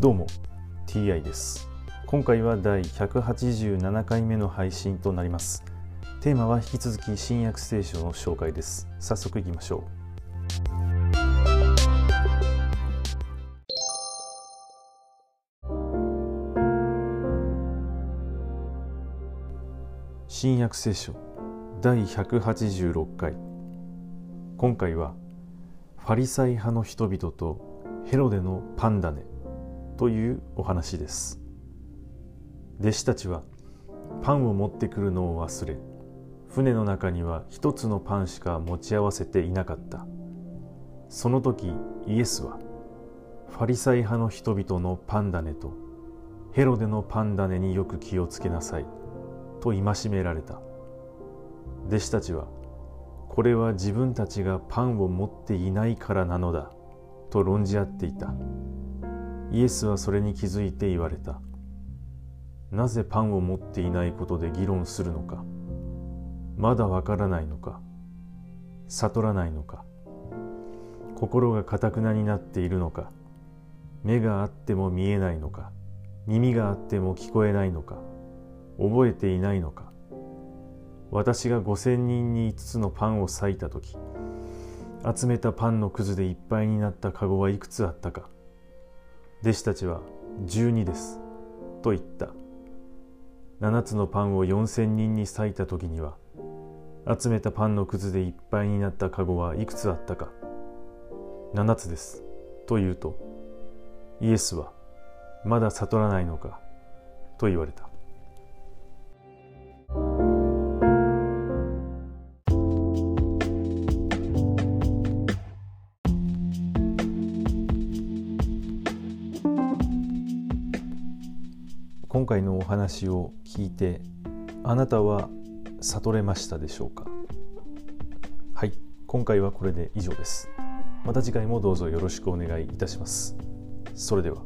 どうも TI です。今回は第187回目の配信となります。テーマは引き続き新約聖書の紹介です。早速いきましょう。新約聖書第186回。今回はファリサイ派の人々とヘロデのパンダネ。というお話です。弟子たちはパンを持ってくるのを忘れ船の中には一つのパンしか持ち合わせていなかった。その時イエスはファリサイ派の人々のパンダネとヘロデのパンダネによく気をつけなさいと戒められた。弟子たちはこれは自分たちがパンを持っていないからなのだと論じ合っていた。イエスはそれに気づいて言われた。なぜパンを持っていないことで議論するのか。まだわからないのか。悟らないのか。心がかたくなになっているのか。目があっても見えないのか。耳があっても聞こえないのか。覚えていないのか。私が五千人に五つのパンを裂いた時集めたパンのくずでいっぱいになった籠はいくつあったか。弟子たちは十二です。と言った。七つのパンを4,000人に割いた時には集めたパンのくずでいっぱいになった籠はいくつあったか。七つです。と言うとイエスはまだ悟らないのか？と言われた。今回のお話を聞いてあなたは悟れましたでしょうか？はい今回はこれで以上です。また次回もどうぞよろしくお願いいたします。それでは。